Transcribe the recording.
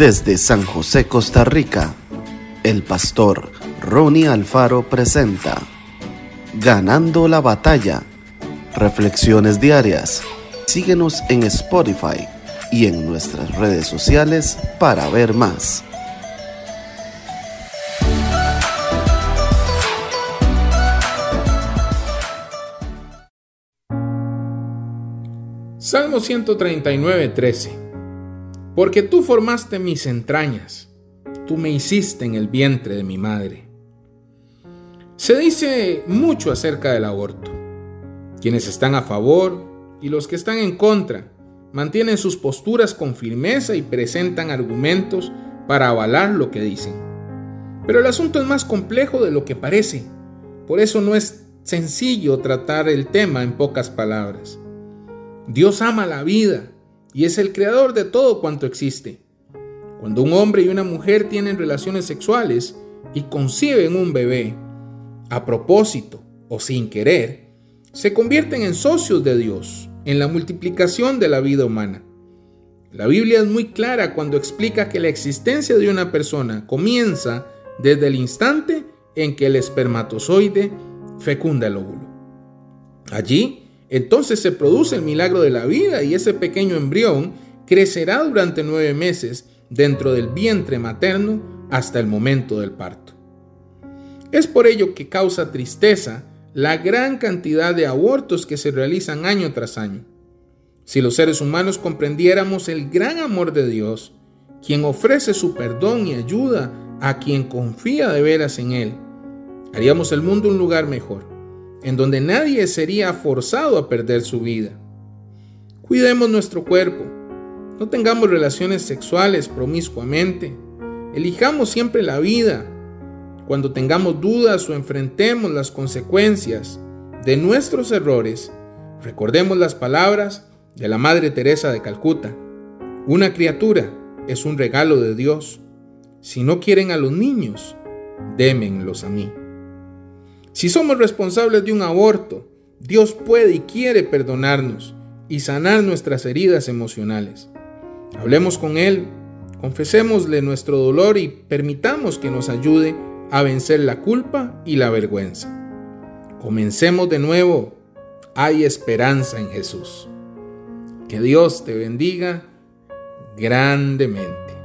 Desde San José, Costa Rica, el pastor Ronnie Alfaro presenta Ganando la batalla. Reflexiones diarias. Síguenos en Spotify y en nuestras redes sociales para ver más. Salmo 139, 13. Porque tú formaste mis entrañas, tú me hiciste en el vientre de mi madre. Se dice mucho acerca del aborto. Quienes están a favor y los que están en contra mantienen sus posturas con firmeza y presentan argumentos para avalar lo que dicen. Pero el asunto es más complejo de lo que parece. Por eso no es sencillo tratar el tema en pocas palabras. Dios ama la vida y es el creador de todo cuanto existe. Cuando un hombre y una mujer tienen relaciones sexuales y conciben un bebé, a propósito o sin querer, se convierten en socios de Dios en la multiplicación de la vida humana. La Biblia es muy clara cuando explica que la existencia de una persona comienza desde el instante en que el espermatozoide fecunda el óvulo. Allí, entonces se produce el milagro de la vida y ese pequeño embrión crecerá durante nueve meses dentro del vientre materno hasta el momento del parto. Es por ello que causa tristeza la gran cantidad de abortos que se realizan año tras año. Si los seres humanos comprendiéramos el gran amor de Dios, quien ofrece su perdón y ayuda a quien confía de veras en Él, haríamos el mundo un lugar mejor en donde nadie sería forzado a perder su vida. Cuidemos nuestro cuerpo, no tengamos relaciones sexuales promiscuamente, elijamos siempre la vida. Cuando tengamos dudas o enfrentemos las consecuencias de nuestros errores, recordemos las palabras de la Madre Teresa de Calcuta. Una criatura es un regalo de Dios. Si no quieren a los niños, démenlos a mí. Si somos responsables de un aborto, Dios puede y quiere perdonarnos y sanar nuestras heridas emocionales. Hablemos con Él, confesémosle nuestro dolor y permitamos que nos ayude a vencer la culpa y la vergüenza. Comencemos de nuevo. Hay esperanza en Jesús. Que Dios te bendiga grandemente.